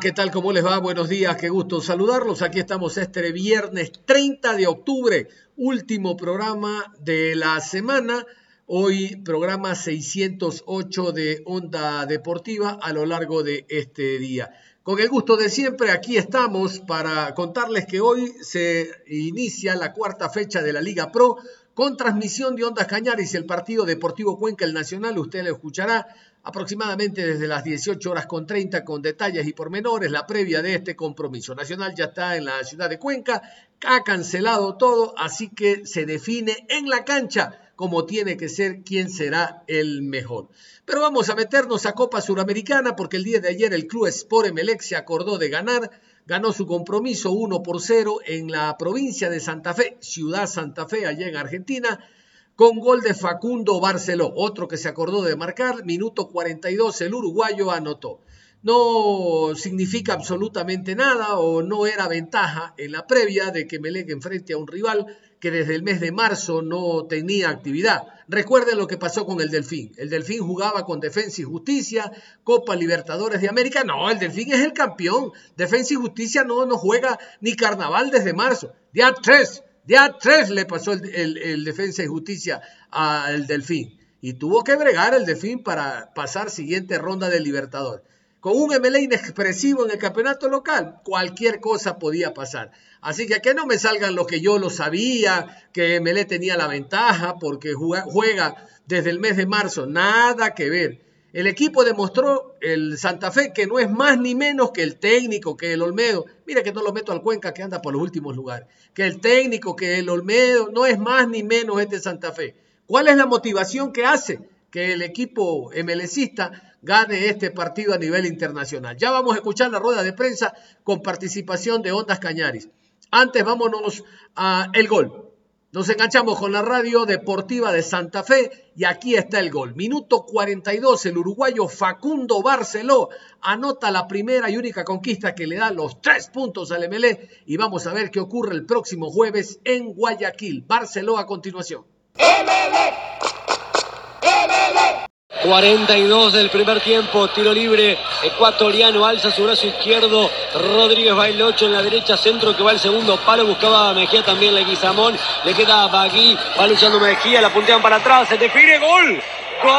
¿qué tal? ¿Cómo les va? Buenos días, qué gusto saludarlos. Aquí estamos este viernes 30 de octubre, último programa de la semana. Hoy programa 608 de Onda Deportiva a lo largo de este día. Con el gusto de siempre, aquí estamos para contarles que hoy se inicia la cuarta fecha de la Liga Pro con transmisión de Ondas Cañaris, el partido Deportivo Cuenca, el Nacional, usted lo escuchará aproximadamente desde las 18 horas con 30 con detalles y pormenores, la previa de este compromiso. Nacional ya está en la ciudad de Cuenca, ha cancelado todo, así que se define en la cancha como tiene que ser quién será el mejor. Pero vamos a meternos a Copa Suramericana porque el día de ayer el Club Sport Emelec se acordó de ganar, ganó su compromiso 1 por 0 en la provincia de Santa Fe, Ciudad Santa Fe, allá en Argentina, con gol de Facundo Barceló, otro que se acordó de marcar, minuto 42 el uruguayo anotó. No significa absolutamente nada o no era ventaja en la previa de que Melec enfrente a un rival que desde el mes de marzo no tenía actividad. Recuerden lo que pasó con el Delfín. El Delfín jugaba con Defensa y Justicia, Copa Libertadores de América. No, el Delfín es el campeón. Defensa y Justicia no, no juega ni carnaval desde marzo. Día 3, día 3 le pasó el, el Defensa y Justicia al Delfín. Y tuvo que bregar el Delfín para pasar siguiente ronda de Libertadores. Con un MLE inexpresivo en el campeonato local, cualquier cosa podía pasar. Así que que no me salgan lo que yo lo sabía, que MLE tenía la ventaja porque juega desde el mes de marzo. Nada que ver. El equipo demostró el Santa Fe que no es más ni menos que el técnico, que el Olmedo. Mira que no lo meto al Cuenca que anda por los últimos lugares. Que el técnico, que el Olmedo, no es más ni menos este Santa Fe. ¿Cuál es la motivación que hace? Que el equipo MLCista gane este partido a nivel internacional. Ya vamos a escuchar la rueda de prensa con participación de Ondas Cañaris. Antes vámonos a el gol. Nos enganchamos con la radio deportiva de Santa Fe y aquí está el gol. Minuto 42, el uruguayo Facundo Barceló anota la primera y única conquista que le da los tres puntos al MLE y vamos a ver qué ocurre el próximo jueves en Guayaquil. Barceló a continuación. 42 del primer tiempo, tiro libre ecuatoriano, alza su brazo izquierdo, Rodríguez va el 8 en la derecha, centro que va el segundo palo, buscaba Mejía también la Guizamón, le queda Bagui, va luchando Mejía, la puntean para atrás, se define, gol, gol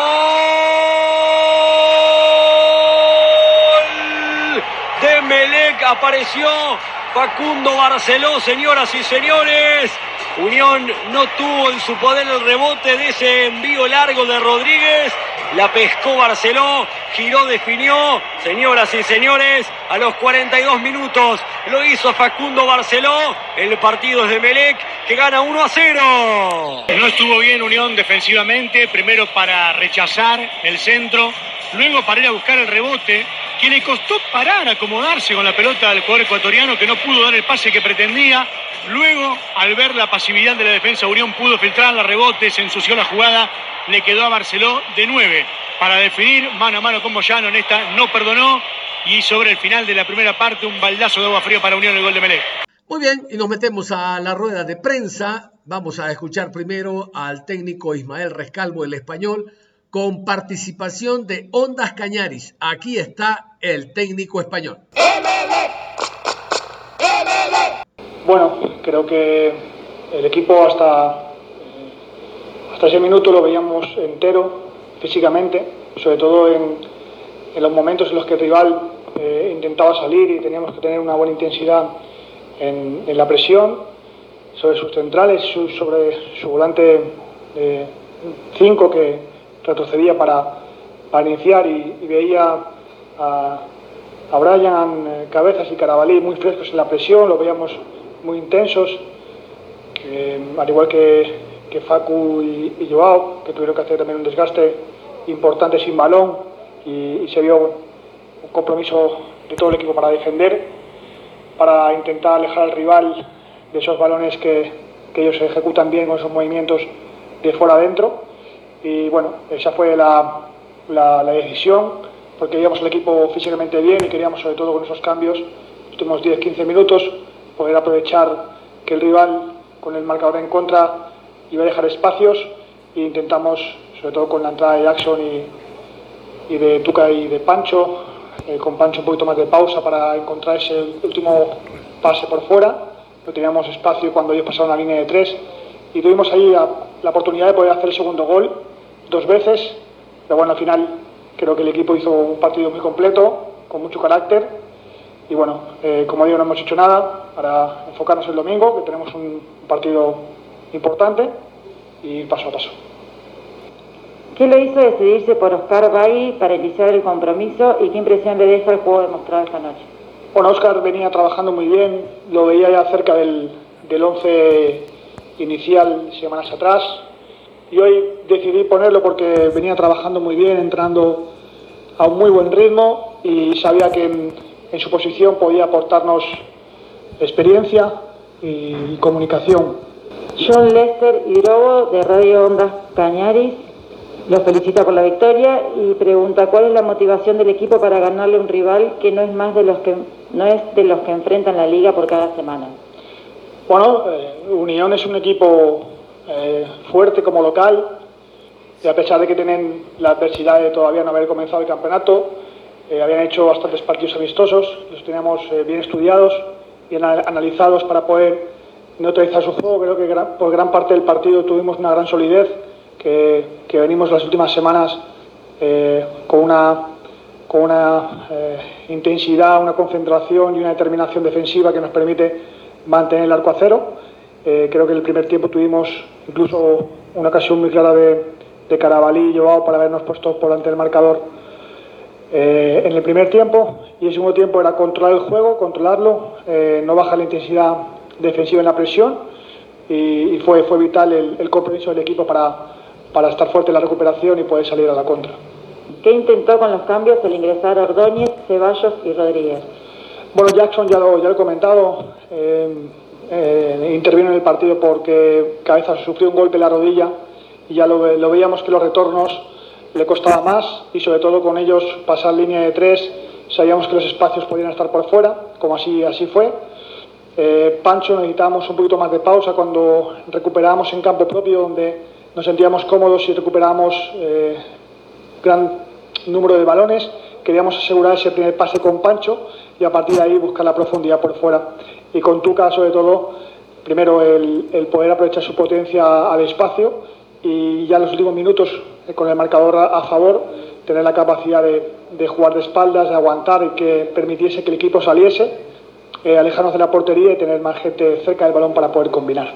de Melec, apareció Facundo Barceló, señoras y señores. Unión no tuvo en su poder el rebote de ese envío largo de Rodríguez. La pescó Barceló, giró, definió. Señoras y señores, a los 42 minutos lo hizo Facundo Barceló. El partido es de Melec, que gana 1 a 0. No estuvo bien Unión defensivamente, primero para rechazar el centro, luego para ir a buscar el rebote, que le costó parar, acomodarse con la pelota del jugador ecuatoriano, que no pudo dar el pase que pretendía. Luego, al ver la pasividad de la defensa, Unión pudo filtrar la rebote, se ensució la jugada, le quedó a Barceló de 9 para definir mano a mano con Moyano. En esta no perdonó y sobre el final de la primera parte un baldazo de agua fría para Unión el gol de Melé. Muy bien, y nos metemos a la rueda de prensa. Vamos a escuchar primero al técnico Ismael Rescalvo, el español, con participación de Ondas Cañaris. Aquí está el técnico español. Bueno, creo que el equipo hasta, hasta ese minuto lo veíamos entero físicamente, sobre todo en, en los momentos en los que el rival eh, intentaba salir y teníamos que tener una buena intensidad en, la presión sobre sus centrales, sobre su volante 5 que retrocedía para, para iniciar y, veía a, a Brian eh, Cabezas y Carabalí muy frescos en la presión, lo veíamos muy intensos, al igual que, que Facu y, Joao, que tuvieron que hacer también un desgaste importante sin balón y, se vio un compromiso de todo el equipo para defender, para intentar alejar al rival de esos balones que, ellos ejecutan bien con esos movimientos de fuera adentro. Y bueno, esa fue la, la, decisión. porque veíamos el equipo físicamente bien y queríamos sobre todo con esos cambios, últimos 10-15 minutos, poder aprovechar que el rival con el marcador en contra iba a dejar espacios e intentamos, sobre todo con la entrada de Jackson y, de Tuca y de Pancho, eh, con Pancho un poquito más de pausa para encontrar ese último pase por fuera, no teníamos espacio cuando ellos pasaron la línea de tres y tuvimos ahí la, la oportunidad de poder hacer el segundo gol dos veces, pero bueno, al final creo que el equipo hizo un partido muy completo, con mucho carácter y bueno, eh, como digo, no hemos hecho nada para enfocarnos el domingo, que tenemos un partido importante y paso a paso. ¿Qué lo hizo decidirse por Oscar Bagui para iniciar el compromiso y qué impresión le deja el juego demostrado esta noche? Bueno, Oscar venía trabajando muy bien, lo veía ya cerca del, del 11 inicial semanas atrás y hoy decidí ponerlo porque venía trabajando muy bien, entrando a un muy buen ritmo y sabía que en, en su posición podía aportarnos experiencia y comunicación. John Lester Hidrobo de Radio Ondas Cañaris lo felicita por la victoria y pregunta cuál es la motivación del equipo para ganarle a un rival que no es más de los que no es de los que enfrentan la liga por cada semana. Bueno, eh, Unión es un equipo eh, fuerte como local y a pesar de que tienen la adversidad de todavía no haber comenzado el campeonato, eh, habían hecho bastantes partidos amistosos, los teníamos bien estudiados, bien analizados para poder neutralizar su juego. Creo que por gran parte del partido tuvimos una gran solidez que, que venimos las últimas semanas eh, con una, con una eh, intensidad, una concentración y una determinación defensiva que nos permite mantener el arco a cero. Eh, creo que en el primer tiempo tuvimos incluso una ocasión muy clara de, de Carabalí y Joao para habernos puesto por delante del marcador en el primer tiempo y el segundo tiempo era controlar el juego, controlarlo, no bajar la intensidad defensiva en la presión y, y fue, fue vital el, el compromiso del equipo para, para estar fuerte en la recuperación y poder salir a la contra. ¿Qué intentó con los cambios el ingresar Ordóñez, Ceballos y Rodríguez? Bueno, Jackson ya lo, ya lo he comentado, eh, eh, intervino en el partido porque Cabeza sufrió un golpe en la rodilla y ya lo, lo, veíamos que los retornos le costaba más y sobre todo con ellos pasar línea de tres sabíamos que los espacios podían estar por fuera, como así, así fue. Eh, Pancho necesitábamos un poquito más de pausa cuando recuperábamos en campo propio donde nos sentíamos cómodos y recuperábamos eh, gran número de balones. Queríamos asegurar ese primer pase con Pancho y a partir de ahí buscar la profundidad por fuera. Y con Tuca, sobre todo, primero el, poder aprovechar su potencia al espacio y ya en los últimos minutos, eh, con el marcador a, favor, tener la capacidad de, jugar de espaldas, de aguantar y que permitiese que el equipo saliese, eh, alejarnos de la portería y tener más gente cerca del balón para poder combinar.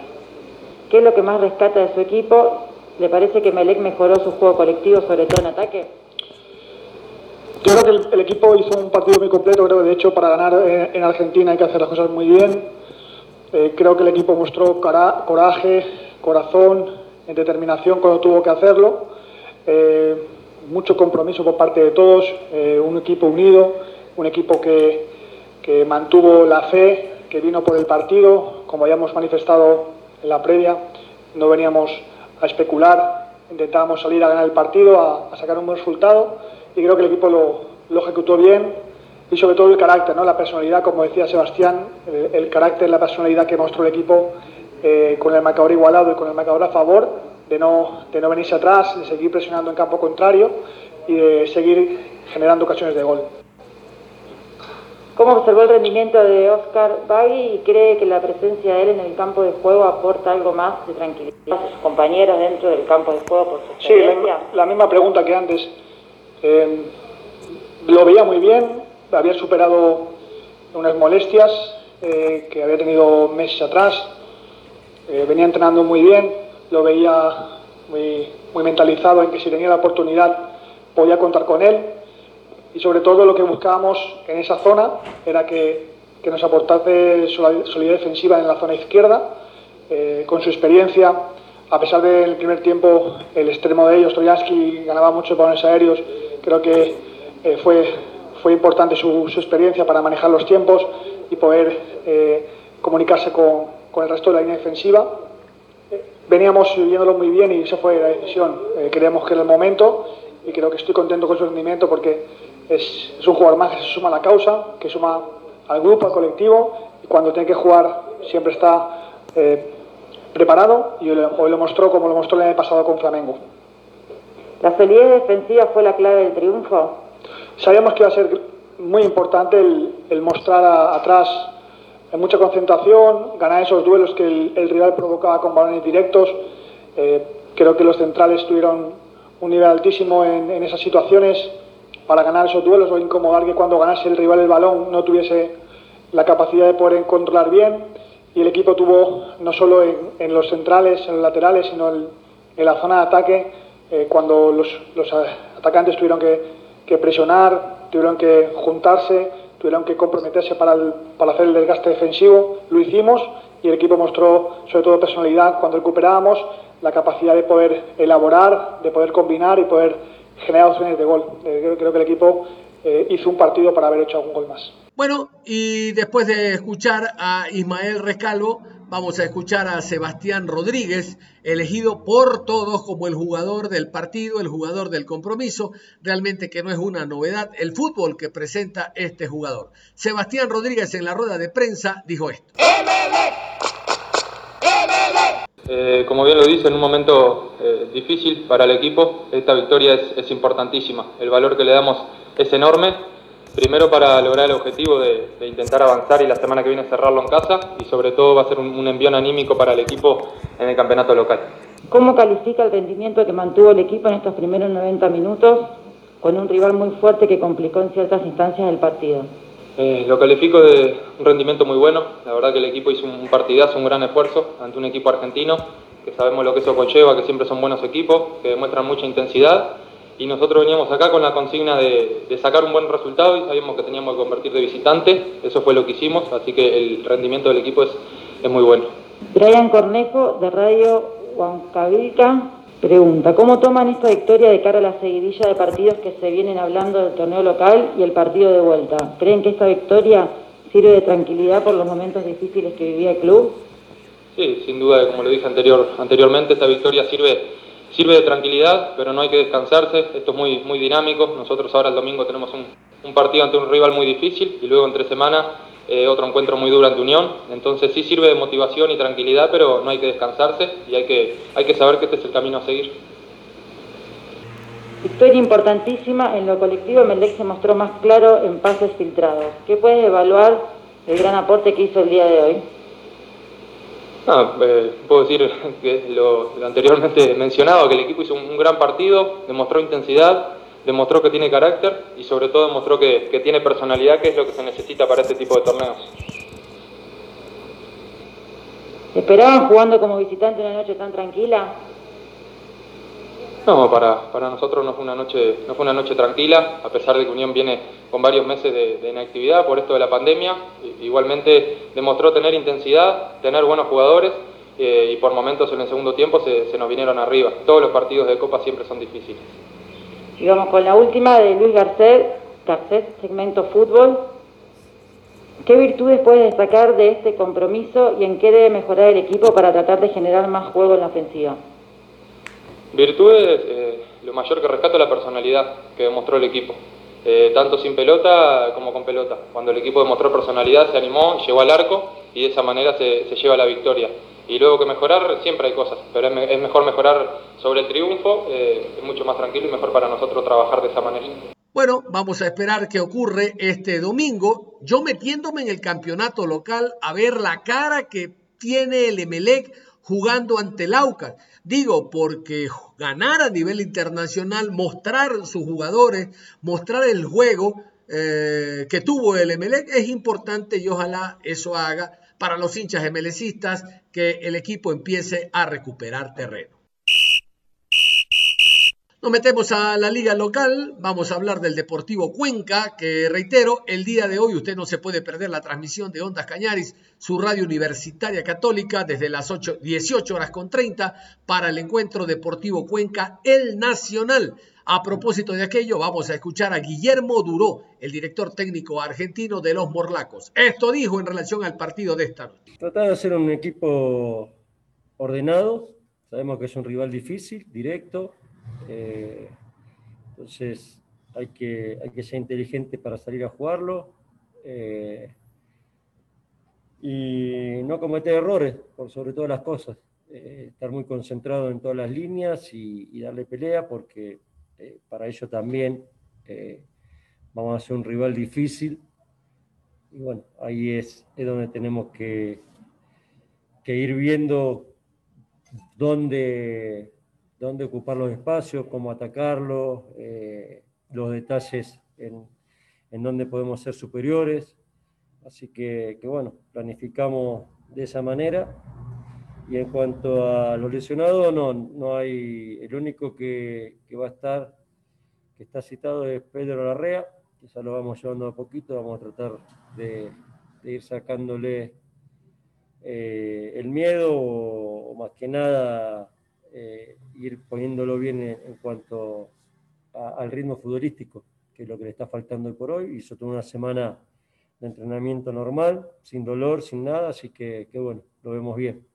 ¿Qué es lo que más rescata de su equipo? ¿Le parece que Melec mejoró su juego colectivo, sobre todo en ataque? Yo creo que el, el, equipo hizo un partido muy completo, creo que de hecho para ganar eh, en Argentina hay que hacer las cosas muy bien. Eh, creo que el equipo mostró cara, coraje, corazón, determinación cuando tuvo que hacerlo. Eh, mucho compromiso por parte de todos, eh, un equipo unido, un equipo que, que mantuvo la fe, que vino por el partido, como habíamos manifestado en la previa, no veníamos a especular, intentábamos salir a ganar el partido, a, sacar un buen resultado y creo que el equipo lo, lo, ejecutó bien y sobre todo el carácter, ¿no? la personalidad, como decía Sebastián, el, el carácter, la personalidad que mostró el equipo eh, con el marcador igualado y con el marcador a favor, de no, de no venirse atrás, de seguir presionando en campo contrario y de seguir generando ocasiones de gol. ¿Cómo observó el rendimiento de Oscar Bagui y cree que la presencia de él en el campo de juego aporta algo más de tranquilidad a sus compañeros dentro del campo de juego por su experiencia? Sí, la, la misma pregunta que antes. Eh, lo veía muy bien, había superado unas molestias eh, que había tenido meses atrás, eh, venía entrenando muy bien, lo veía muy, muy mentalizado en que si tenía la oportunidad podía contar con él y sobre todo lo que buscábamos en esa zona era que, que nos aportase solidez defensiva en la zona izquierda, eh, con su experiencia, a pesar del primer tiempo el extremo de ellos, Troyansky, ganaba muchos balones aéreos, creo que eh, fue, fue importante su, experiencia para manejar los tiempos y poder eh, comunicarse con, con, el resto de la línea defensiva. veníamos viéndolo muy bien y esa fue la decisión. creemos que era el momento y creo que estoy contento con su rendimiento porque es, un jugador más que se suma a la causa, que suma al grupo, al colectivo, y cuando tiene que jugar siempre está eh, preparado y hoy lo mostró como lo mostró el año pasado con Flamengo. ¿La solidez defensiva fue la clave del triunfo? Sabíamos que iba a ser muy importante el, mostrar atrás mucha concentración, ganar esos duelos que el, rival provocaba con balones directos. Eh, creo que los centrales tuvieron un nivel altísimo en, esas situaciones para ganar esos duelos o incomodar que cuando ganase el rival el balón no tuviese la capacidad de poder controlar bien. Y el equipo tuvo, no solo en, los centrales, en los laterales, sino en, la zona de ataque, eh, cuando los, atacantes tuvieron que presionar, tuvieron que juntarse, tuvieron que comprometerse para, para hacer el desgaste defensivo, lo hicimos y el equipo mostró sobre todo personalidad cuando recuperábamos, la capacidad de poder elaborar, de poder combinar y poder generar opciones de gol. Eh, creo, que el equipo eh, hizo un partido para haber hecho algún gol más. Bueno, y después de escuchar a Ismael Rescalvo, Vamos a escuchar a Sebastián Rodríguez, elegido por todos como el jugador del partido, el jugador del compromiso. Realmente que no es una novedad el fútbol que presenta este jugador. Sebastián Rodríguez en la rueda de prensa dijo esto. Eh, como bien lo dice, en un momento eh, difícil para el equipo, esta victoria es importantísima. El valor que le damos es enorme Primero para lograr el objetivo de, intentar avanzar y la semana que viene cerrarlo en casa y sobre todo va a ser un, un envío anímico para el equipo en el campeonato local. ¿Cómo califica el rendimiento que mantuvo el equipo en estos primeros 90 minutos con un rival muy fuerte que complicó en ciertas instancias del partido? Eh, lo califico de un rendimiento muy bueno. La verdad que el equipo hizo un partidazo, un gran esfuerzo ante un equipo argentino, que sabemos lo que eso conlleva, que siempre son buenos equipos, que demuestran mucha intensidad y nosotros veníamos acá con la consigna de, sacar un buen resultado y sabíamos que teníamos que convertir de visitante, eso fue lo que hicimos, así que el rendimiento del equipo es, es muy bueno. Brian Cornejo de Radio Huancavilca pregunta, ¿cómo toman esta victoria de cara a la seguidilla de partidos que se vienen hablando del torneo local y el partido de vuelta? ¿Creen que esta victoria sirve de tranquilidad por los momentos difíciles que vivía el club? Sí, sin duda, como lo dije anterior, anteriormente, esta victoria sirve sirve de tranquilidad, pero no hay que descansarse, esto es muy, muy dinámico, nosotros ahora el domingo tenemos un, partido ante un rival muy difícil y luego en tres semanas eh, otro encuentro muy duro ante Unión, entonces sí sirve de motivación y tranquilidad, pero no hay que descansarse y hay que, hay que saber que este es el camino a seguir. Victoria importantísima, en lo colectivo Melec se mostró más claro en pases filtrados. ¿Qué puedes evaluar el gran aporte que hizo el día de hoy? Ah, eh, puedo decir que lo, anteriormente mencionado, que el equipo hizo un, gran partido, demostró intensidad, demostró que tiene carácter y sobre todo demostró que, que, tiene personalidad, que es lo que se necesita para este tipo de torneos. ¿Esperaban jugando como visitante una noche tan tranquila? No, para, para nosotros no fue, una noche, no fue una noche tranquila, a pesar de que Unión viene con varios meses de, inactividad por esto de la pandemia. Igualmente demostró tener intensidad, tener buenos jugadores eh, y por momentos en el segundo tiempo se, nos vinieron arriba. Todos los partidos de Copa siempre son difíciles. Y vamos con la última de Luis Garcés, Garcés, segmento fútbol. ¿Qué virtudes puedes destacar de este compromiso y en qué debe mejorar el equipo para tratar de generar más juego en la ofensiva? Virtudes, eh, lo mayor que rescato es la personalidad que demostró el equipo, eh, tanto sin pelota como con pelota. Cuando el equipo demostró personalidad, se animó, llegó al arco y de esa manera se, lleva la victoria. Y luego que mejorar, siempre hay cosas, pero es, mejor mejorar sobre el triunfo, eh, es mucho más tranquilo y mejor para nosotros trabajar de esa manera. Bueno, vamos a esperar qué ocurre este domingo. Yo metiéndome en el campeonato local a ver la cara que tiene el Emelec jugando ante el Aucas. Digo, porque ganar a nivel internacional, mostrar sus jugadores, mostrar el juego eh, que tuvo el Emelec es importante y ojalá eso haga para los hinchas emelecistas que el equipo empiece a recuperar terreno. Nos metemos a la liga local, vamos a hablar del Deportivo Cuenca, que reitero, el día de hoy usted no se puede perder la transmisión de Ondas Cañaris, su radio universitaria católica, desde las 8, 18 horas con 30 para el encuentro Deportivo Cuenca, el Nacional. A propósito de aquello, vamos a escuchar a Guillermo Duró, el director técnico argentino de los Morlacos. Esto dijo en relación al partido de esta noche. Tratar de ser un equipo ordenado, sabemos que es un rival difícil, directo, eh, entonces, hay que, hay que ser inteligente para salir a jugarlo eh, y no cometer errores, por sobre todas las cosas. Eh, estar muy concentrado en todas las líneas y, darle pelea, porque eh, para ello también vamos a ser un rival difícil. Y bueno, ahí es, es donde tenemos que, que ir viendo dónde, dónde ocupar los espacios, cómo atacarlos, eh, los detalles en, en dónde podemos ser superiores. Así que, bueno, planificamos de esa manera. Y en cuanto a los lesionados, no, no hay, el único que, que va a estar, que está citado es Pedro Larrea, quizá lo vamos llevando a poquito, vamos a tratar de, ir sacándole eh, el miedo o, más que nada eh, ir poniéndolo bien en, cuanto al ritmo futbolístico, que es lo que le está faltando hoy por hoy. Hizo toda una semana de entrenamiento normal, sin dolor, sin nada, así que, que bueno, lo vemos bien.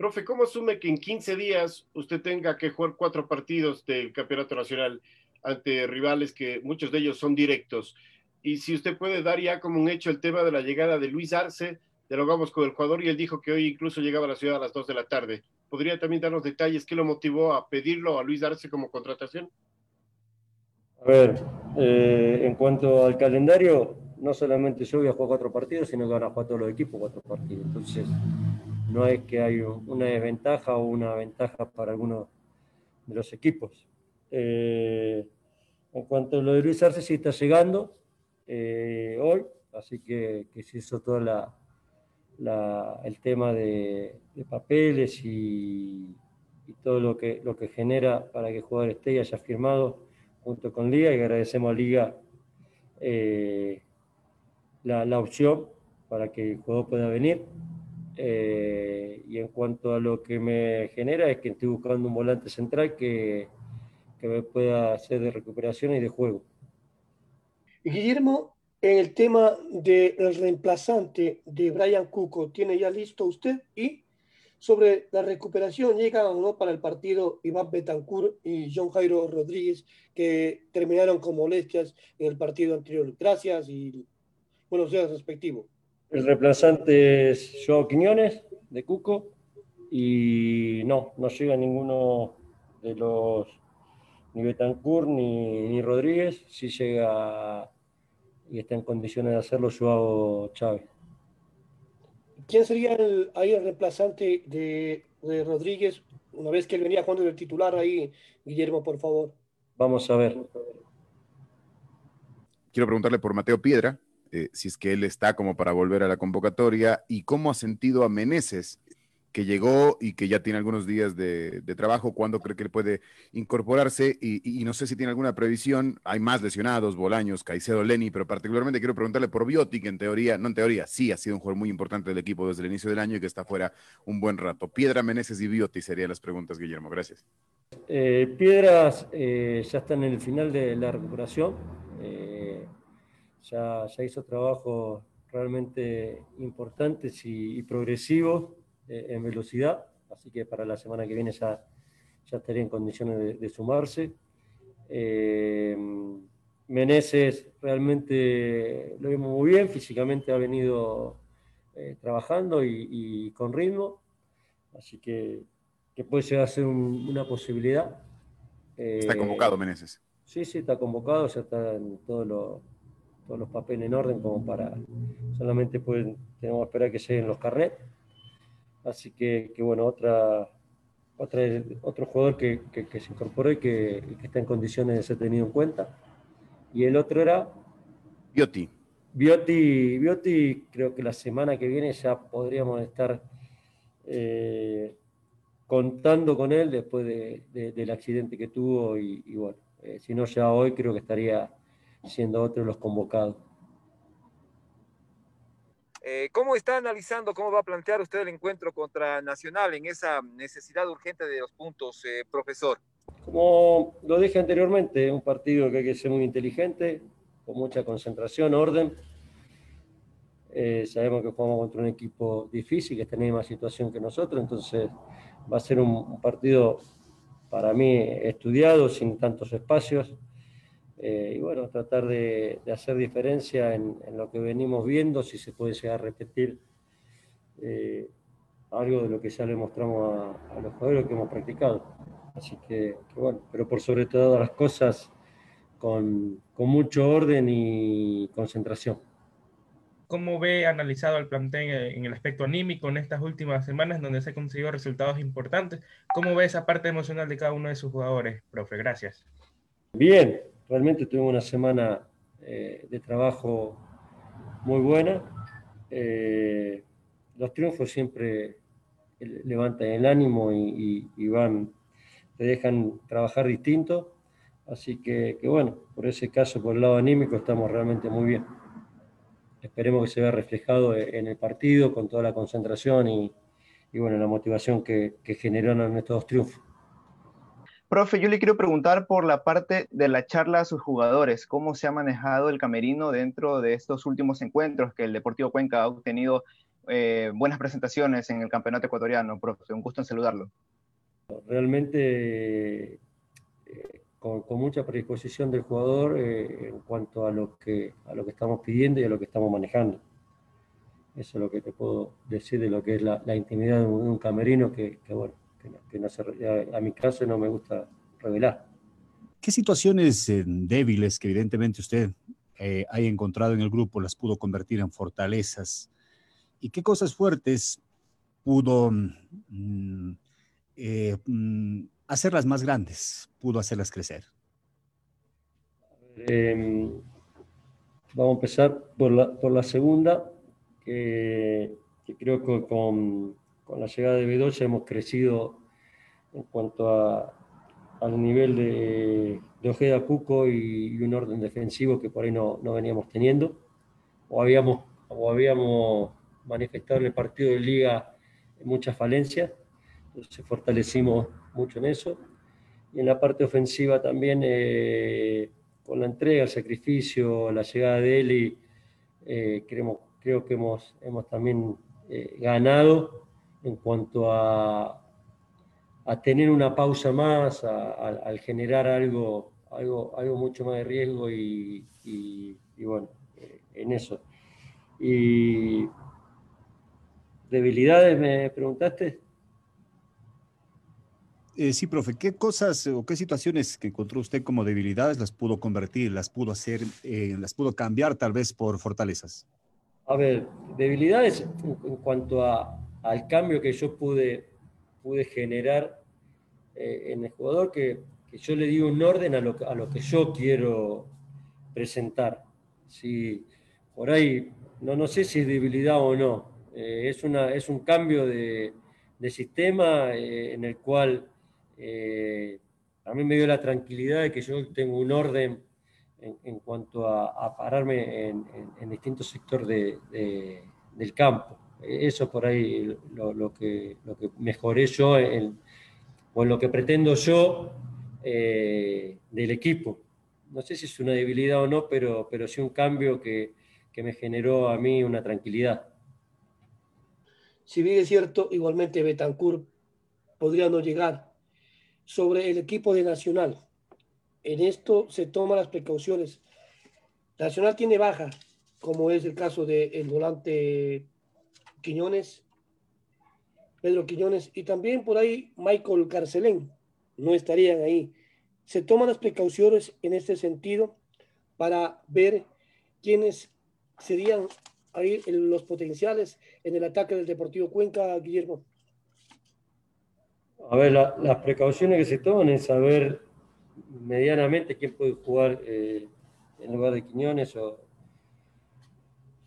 Profe, ¿cómo asume que en 15 días usted tenga que jugar cuatro partidos del Campeonato Nacional ante rivales que muchos de ellos son directos? Y si usted puede dar ya como un hecho el tema de la llegada de Luis Arce, dialogamos con el jugador y él dijo que hoy incluso llegaba a la ciudad a las 2 de la tarde. ¿Podría también darnos detalles qué lo motivó a pedirlo a Luis Arce como contratación? A ver, eh, en cuanto al calendario, no solamente yo voy a jugar cuatro partidos, sino que van a jugar todos los equipos cuatro partidos. Entonces, no es que hay una desventaja o una ventaja para alguno de los equipos. Eh, en cuanto a lo de Luis Arce, sí está llegando eh, hoy, así que, que se hizo toda la, el tema de, papeles y, todo lo que, lo que genera para que el jugador esté y haya firmado junto con Liga y agradecemos a Liga eh, la, opción para que el jugador pueda venir. Eh, y en cuanto a lo que me genera es que estoy buscando un volante central que, que me pueda hacer de recuperación y de juego. Guillermo, en el tema del reemplazante de Brian Cuco, ¿tiene ya listo usted? Y sobre la recuperación, ¿llegan o no para el partido Iván Betancourt y John Jairo Rodríguez, que terminaron con molestias en el partido anterior? Gracias y buenos días respectivo. El reemplazante es Joao Quiñones, de Cuco, y no, no llega ninguno de los, ni Betancourt ni, ni Rodríguez, sí llega y está en condiciones de hacerlo Joao Chávez. ¿Quién sería el, ahí el reemplazante de, Rodríguez una vez que él venía jugando el titular ahí, Guillermo, por favor? Vamos a ver. Quiero preguntarle por Mateo Piedra, eh, si es que él está como para volver a la convocatoria y cómo ha sentido a Meneses que llegó y que ya tiene algunos días de, trabajo, ¿cuándo cree que él puede incorporarse? Y, no sé si tiene alguna previsión, hay más lesionados, Bolaños, Caicedo, Leni, pero particularmente quiero preguntarle por Biotti, que en teoría, no en teoría, sí ha sido un jugador muy importante del equipo desde el inicio del año y que está fuera un buen rato. Piedra, Meneses y Biotti serían las preguntas, Guillermo, gracias. Eh, Piedras eh, ya está en el final de la recuperación, ya, ya hizo trabajos realmente importantes y, y progresivos eh, en velocidad, así que para la semana que viene ya, ya estaría en condiciones de, sumarse. Eh, Meneses realmente lo vemos muy bien, físicamente ha venido eh, trabajando y, con ritmo, así que, que puede llegar a ser una posibilidad. está convocado Meneses. Sí, sí, está convocado, ya están todos los, todos los papeles en orden como para, solamente pueden, tenemos que esperar que lleguen los carnets Así que, bueno, otra, otra, otro jugador que, se incorporó y que, está en condiciones de ser tenido en cuenta. Y el otro era... Biotti. Biotti, Biotti creo que la semana que viene ya podríamos estar eh, contando con él después del accidente que tuvo y, bueno, eh, si no ya hoy creo que estaría siendo otro de los convocados. Eh, ¿Cómo está analizando, cómo va a plantear usted el encuentro contra Nacional en esa necesidad urgente de los puntos, eh, profesor? Como lo dije anteriormente, un partido que hay que ser muy inteligente, con mucha concentración, orden. Eh, sabemos que jugamos contra un equipo difícil, que está en la misma situación que nosotros, entonces va a ser un, partido para mí estudiado, sin tantos espacios. Eh, y bueno, tratar de, hacer diferencia en, lo que venimos viendo, si se puede llegar a repetir eh, algo de lo que ya le mostramos a, los jugadores que hemos practicado. Así que, bueno, pero por sobre todas las cosas, con, con mucho orden y concentración. ¿Cómo ve analizado el plantel en el aspecto anímico en estas últimas semanas donde se han conseguido resultados importantes? ¿Cómo ve esa parte emocional de cada uno de sus jugadores, profe? Gracias. Bien, realmente tuvimos una semana eh, de trabajo muy buena. Eh, los triunfos siempre levantan el ánimo y, van, te dejan trabajar distinto. Así que, bueno, por ese caso, por el lado anímico, estamos realmente muy bien. Esperemos que se vea reflejado en el partido con toda la concentración y, bueno, la motivación que, que generaron estos dos triunfos. Profe, yo le quiero preguntar por la parte de la charla a sus jugadores, cómo se ha manejado el camerino dentro de estos últimos encuentros que el Deportivo Cuenca ha obtenido eh, buenas presentaciones en el campeonato ecuatoriano, profe. Un gusto en saludarlo. Realmente eh, con, mucha predisposición del jugador eh, en cuanto a lo, que, a lo que estamos pidiendo y a lo que estamos manejando. Eso es lo que te puedo decir de lo que es la, intimidad de un, camerino que, que bueno, que, a, mi caso no me gusta revelar. ¿Qué situaciones eh, débiles que evidentemente usted eh, ha encontrado en el grupo las pudo convertir en fortalezas? ¿Y qué cosas fuertes pudo mm, eh, mm, hacerlas más grandes, pudo hacerlas crecer? Em, vamos a empezar por la, por la segunda, que, creo que con, con la llegada de Bedoya hemos crecido en cuanto a, al nivel de, de Ojeda Cuco y, un orden defensivo que por ahí no, no veníamos teniendo, o habíamos, o habíamos manifestado en el partido de liga muchas falencias, entonces fortalecimos mucho en eso. Y en la parte ofensiva también, eh, con la entrega, el sacrificio, la llegada de Eli, eh, creo que hemos, hemos también eh, ganado en cuanto a, a tener una pausa más, al generar algo, algo, algo mucho más de riesgo y, bueno, eh, en eso. Y debilidades, me preguntaste. Eh, sí, profe, ¿qué cosas o qué situaciones que encontró usted como debilidades las pudo convertir, las pudo hacer, eh, las pudo cambiar tal vez por fortalezas? A ver, debilidades en cuanto a, al cambio que yo pude, pude generar eh, en el jugador, que, yo le di un orden a lo, a lo que yo quiero presentar. Si por ahí, no, no sé si es debilidad o no, eh, es, una, es un cambio de, sistema eh, en el cual a mí me dio la tranquilidad de que yo tengo un orden en, cuanto a, pararme en, distintos sectores del campo. Eso por ahí lo, que, lo que mejoré yo o lo que pretendo yo eh, del equipo. No sé si es una debilidad o no, pero, pero sí un cambio que, que me generó a mí una tranquilidad. Si bien es cierto, igualmente Betancourt podría no llegar. Sobre el equipo de Nacional, en esto se toman las precauciones. Nacional tiene baja, como es el caso del volante Quiñones, Pedro Quiñones y también por ahí Michael Carcelén, no estarían ahí. Se toman las precauciones en este sentido para ver quiénes serían ahí los potenciales en el ataque del Deportivo Cuenca, Guillermo. A ver, las precauciones que se toman es saber medianamente quién puede jugar eh, en lugar de Quiñones o,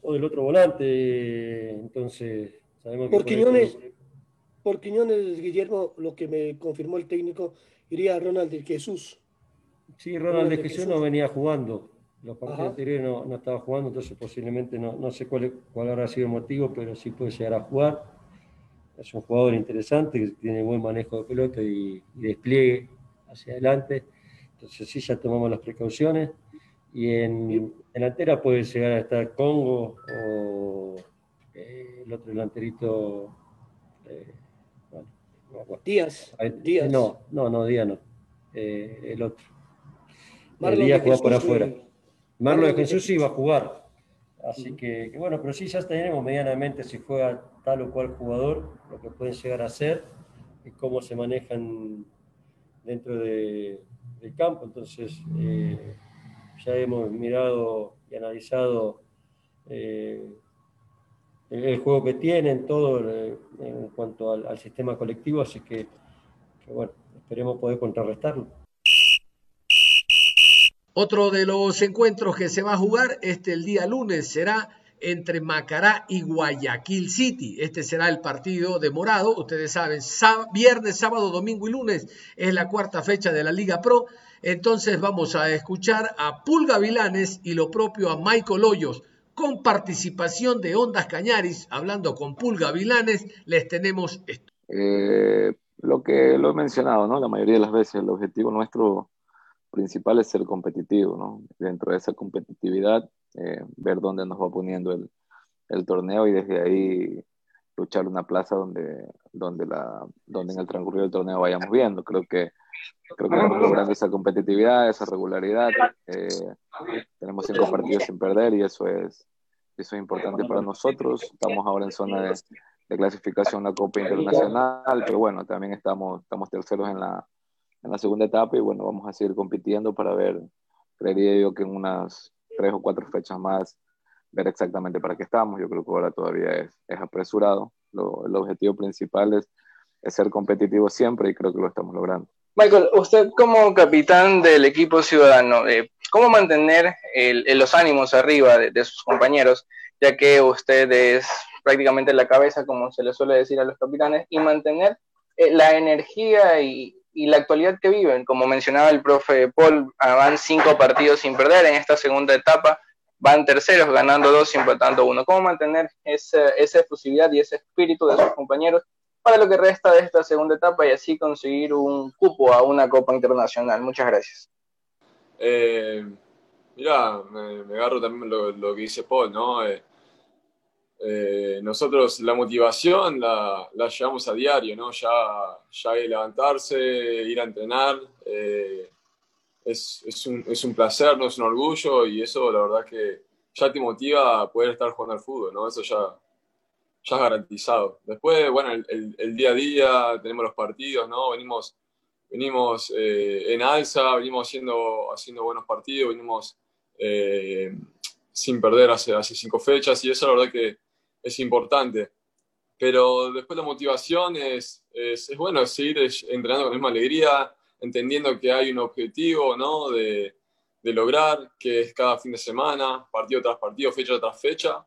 o del otro volante. Entonces, sabemos por Quiñones, por Quiñones, Guillermo, lo que me confirmó el técnico, iría Ronald de Jesús. Sí, Ronald, de Jesús, no venía jugando. Los partidos anteriores no, no, estaba jugando, entonces posiblemente no, no sé cuál, cuál habrá sido el motivo, pero sí puede llegar a jugar. Es un jugador interesante que tiene buen manejo de pelota y, despliegue hacia adelante. Entonces sí, ya tomamos las precauciones. Y en delantera puede llegar a estar Congo o eh, el otro delanterito. Eh, Díaz. Díaz. No, no, no, Díaz no. Eh, el otro. Elías juega por afuera. Marlon de Jesús iba a jugar. Así que, que, bueno, pero sí ya tenemos medianamente si juega tal o cual jugador, lo que pueden llegar a ser y cómo se manejan dentro de, del campo. Entonces, eh, ya hemos mirado y analizado eh, el, juego que tienen, todo eh, en cuanto al, sistema colectivo, así que, bueno, esperemos poder contrarrestarlo. Otro de los encuentros que se va a jugar este el día lunes será entre Macará y Guayaquil City. Este será el partido de Morado. Ustedes saben, viernes, sábado, domingo y lunes es la cuarta fecha de la Liga Pro. Entonces vamos a escuchar a Pulga Vilanes y lo propio a Michael Hoyos con participación de Ondas Cañaris. Hablando con Pulga Vilanes, les tenemos esto. Eh, lo que lo he mencionado, ¿no? La mayoría de las veces el objetivo nuestro principal es ser competitivo, ¿no? Dentro de esa competitividad eh, ver dónde nos va poniendo el, el, torneo y desde ahí luchar una plaza donde, donde, la, donde en el transcurso del torneo vayamos viendo. Creo que, creo que estamos logrando esa competitividad, esa regularidad. Eh, tenemos cinco partidos sin perder y eso es, eso es importante para nosotros. Estamos ahora en zona de, de clasificación a la Copa Internacional, pero bueno, también estamos, estamos terceros en la, en la segunda etapa y bueno, vamos a seguir compitiendo para ver, creería yo que en unas tres o cuatro fechas más ver exactamente para qué estamos. Yo creo que ahora todavía es, es apresurado. Lo, el objetivo principal es, es, ser competitivo siempre y creo que lo estamos logrando. Michael, usted como capitán del equipo ciudadano, eh, ¿cómo mantener el, los ánimos arriba de, de, sus compañeros, ya que usted es prácticamente la cabeza, como se le suele decir a los capitanes, y mantener eh, la energía y, y la actualidad que viven. Como mencionaba el profe Paul, ah, van cinco partidos sin perder en esta segunda etapa, van terceros ganando dos y empatando uno. ¿Cómo mantener esa, esa efusividad y ese espíritu de sus compañeros para lo que resta de esta segunda etapa y así conseguir un cupo a una Copa Internacional? Muchas gracias. Eh, mira, me, agarro también lo, que dice Paul, ¿no? Eh, eh, nosotros la motivación la, la, llevamos a diario, ¿no? Ya, ya levantarse, ir a entrenar, eh, es, es, un, es, un, placer, no es un orgullo y eso la verdad que ya te motiva a poder estar jugando al fútbol, ¿no? Eso ya, ya es garantizado. Después, bueno, el, el, día a día, tenemos los partidos, ¿no? Venimos, venimos eh, en alza, venimos haciendo, haciendo buenos partidos, venimos sin perder hace, hace cinco fechas y eso la verdad que es importante. Pero después la motivación es, es, bueno, seguir entrenando con la misma alegría, entendiendo que hay un objetivo ¿no? de, de, lograr, que es cada fin de semana, partido tras partido, fecha tras fecha.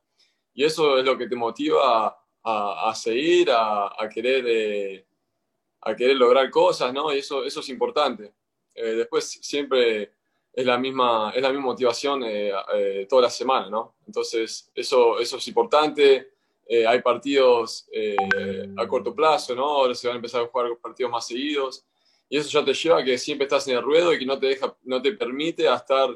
Y eso es lo que te motiva a, a seguir, a, a querer, eh, a querer lograr cosas, ¿no? Y eso, eso es importante. Eh, después siempre es la misma, es la misma motivación eh, eh, toda la semana, ¿no? Entonces, eso, eso es importante. Eh, hay partidos a corto plazo, ¿no? Ahora se van a empezar a jugar partidos más seguidos. Y eso ya te lleva a que siempre estás en el ruedo y que no te, deja, no te permite a estar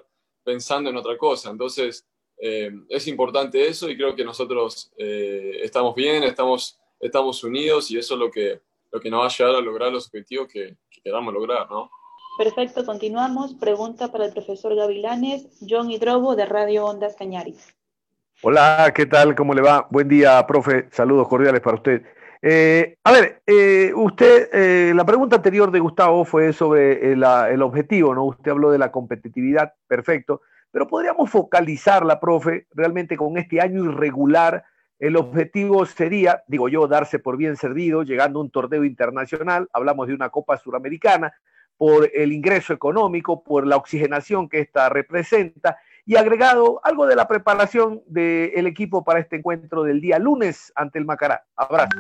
pensando en otra cosa. Entonces, es importante eso y creo que nosotros estamos bien, estamos, estamos unidos y eso es lo que, lo que nos va a llevar a lograr los objetivos que, que queramos lograr, ¿no? Perfecto, continuamos. Pregunta para el profesor Gavilanes, John Hidrobo de Radio Ondas Cañaris. Hola, ¿qué tal? ¿Cómo le va? Buen día, profe. Saludos cordiales para usted. Eh, a ver, eh, usted, eh, la pregunta anterior de Gustavo fue sobre el, el, objetivo, ¿no? Usted habló de la competitividad, perfecto, pero podríamos focalizarla, profe, realmente con este año irregular. El objetivo sería, digo yo, darse por bien servido, llegando a un torneo internacional, hablamos de una Copa Suramericana, por el ingreso económico, por la oxigenación que esta representa y agregado algo de la preparación del equipo para este encuentro del día lunes ante el Macará. Abrazo.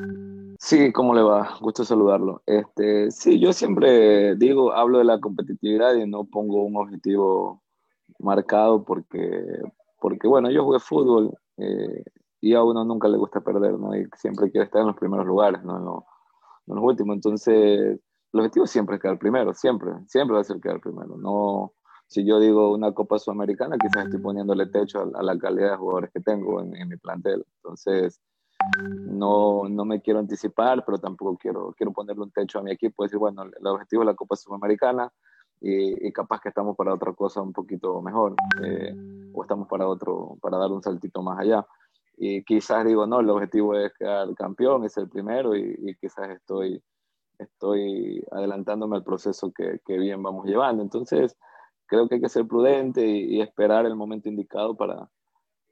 Sí, ¿cómo le va? Gusto saludarlo. Este, sí, yo siempre digo, hablo de la competitividad y no pongo un objetivo marcado porque, porque bueno, yo jugué fútbol eh, y a uno nunca le gusta perder, ¿no? Y siempre quiere estar en los primeros lugares, no en los últimos. Entonces, el objetivo siempre es quedar primero, siempre, siempre va a ser quedar primero. No, si yo digo una Copa Sudamericana, quizás estoy poniéndole techo a, la calidad de jugadores que tengo en, mi plantel. Entonces, no, no, me quiero anticipar, pero tampoco quiero, quiero ponerle un techo a mi equipo. Decir, bueno, el objetivo es la Copa Sudamericana, y, capaz que estamos para otra cosa un poquito mejor, eh, o estamos para otro, para dar un saltito más allá. Y quizás digo, no, el objetivo es quedar campeón, es el primero, y, quizás estoy, estoy adelantándome al proceso que, que, bien vamos llevando. Entonces, creo que hay que ser prudente y, esperar el momento indicado para,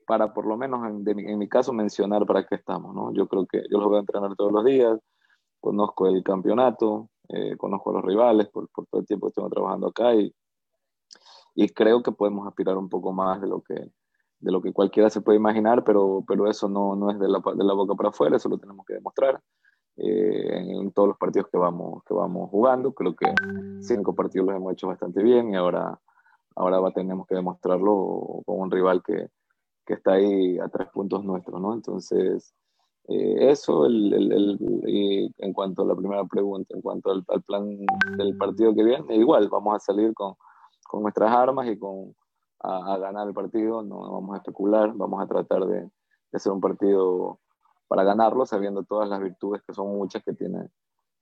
para por lo menos en, en, mi caso mencionar para qué estamos, ¿no? Yo creo que yo los voy a entrenar todos los días, conozco el campeonato, eh, conozco a los rivales por, por, todo el tiempo que estoy trabajando acá y, y creo que podemos aspirar un poco más de lo que, de lo que cualquiera se puede imaginar, pero, pero eso no, no es de la, de la boca para afuera, eso lo tenemos que demostrar. Eh, en todos los partidos que vamos, que vamos jugando. Creo que cinco partidos los hemos hecho bastante bien y ahora, ahora va, tenemos que demostrarlo con un rival que, que está ahí a tres puntos nuestros, ¿no? Entonces, eh, eso, el, el, y en cuanto a la primera pregunta, en cuanto al, plan del partido que viene, igual vamos a salir con, con nuestras armas y con a, ganar el partido, no, vamos a especular, vamos a tratar de, de, hacer un partido para ganarlo, sabiendo todas las virtudes que son muchas que tiene,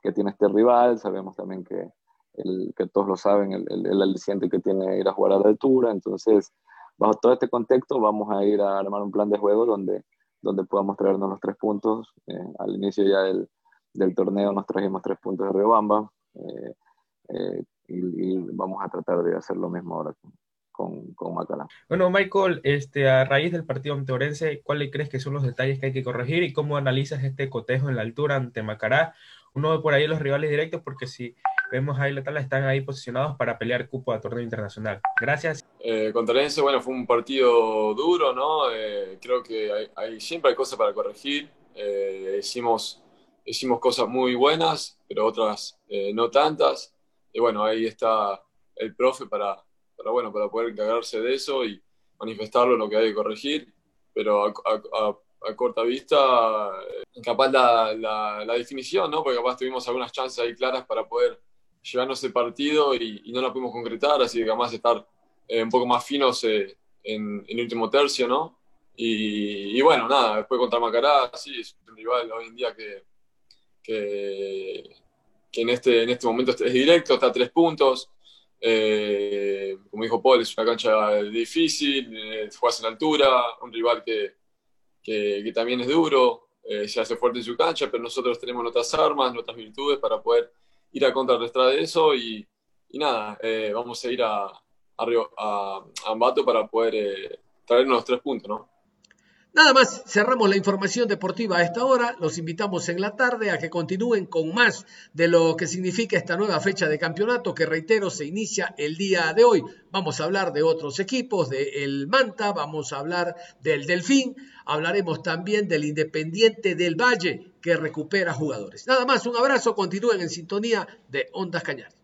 que tiene este rival, sabemos también que, el, que todos lo saben, el, el, el aliciente que tiene ir a jugar a la altura, entonces bajo todo este contexto vamos a ir a armar un plan de juego donde donde podamos traernos los tres puntos. Eh, al inicio ya del, del, torneo nos trajimos tres puntos de Riobamba eh, eh, y, vamos a tratar de hacer lo mismo ahora con, con, Macalá. Bueno, Michael, este, a raíz del partido ante Orense, ¿cuáles crees que son los detalles que hay que corregir y cómo analizas este cotejo en la altura ante Macará? Uno ve por ahí los rivales directos porque si vemos ahí la tabla están ahí posicionados para pelear cupo a torneo internacional. Gracias. Eh, contra Orense, bueno, fue un partido duro, ¿no? Eh, creo que hay, siempre hay cosas para corregir. Eh, hicimos, hicimos cosas muy buenas, pero otras eh, no tantas. Y bueno, ahí está el profe para, para, bueno, para poder encargarse de eso y manifestarlo lo que hay que corregir. Pero a corta vista, eh, capaz la, la, definición, ¿no? Porque capaz tuvimos algunas chances ahí claras para poder llevarnos el partido y, no la pudimos concretar, así que capaz estar eh, un poco más finos eh, en, el último tercio, ¿no? Y, bueno, nada, después contra Macará, sí, es un rival hoy en día que, que, en, este, en este momento es directo, está a tres puntos. como dijo Paul, es una cancha difícil, juegas en altura, un rival que, que, también es duro, eh, se hace fuerte en su cancha, pero nosotros tenemos nuestras armas, nuestras virtudes para poder ir a contrarrestar de eso y, nada, eh, vamos a ir a, a, Ambato para poder eh, traernos los tres puntos, ¿no? Nada más, cerramos la información deportiva a esta hora. Los invitamos en la tarde a que continúen con más de lo que significa esta nueva fecha de campeonato que, reitero, se inicia el día de hoy. Vamos a hablar de otros equipos, del Manta, vamos a hablar del Delfín, hablaremos también del Independiente del Valle que recupera jugadores. Nada más, un abrazo, continúen en sintonía de Ondas Cañares.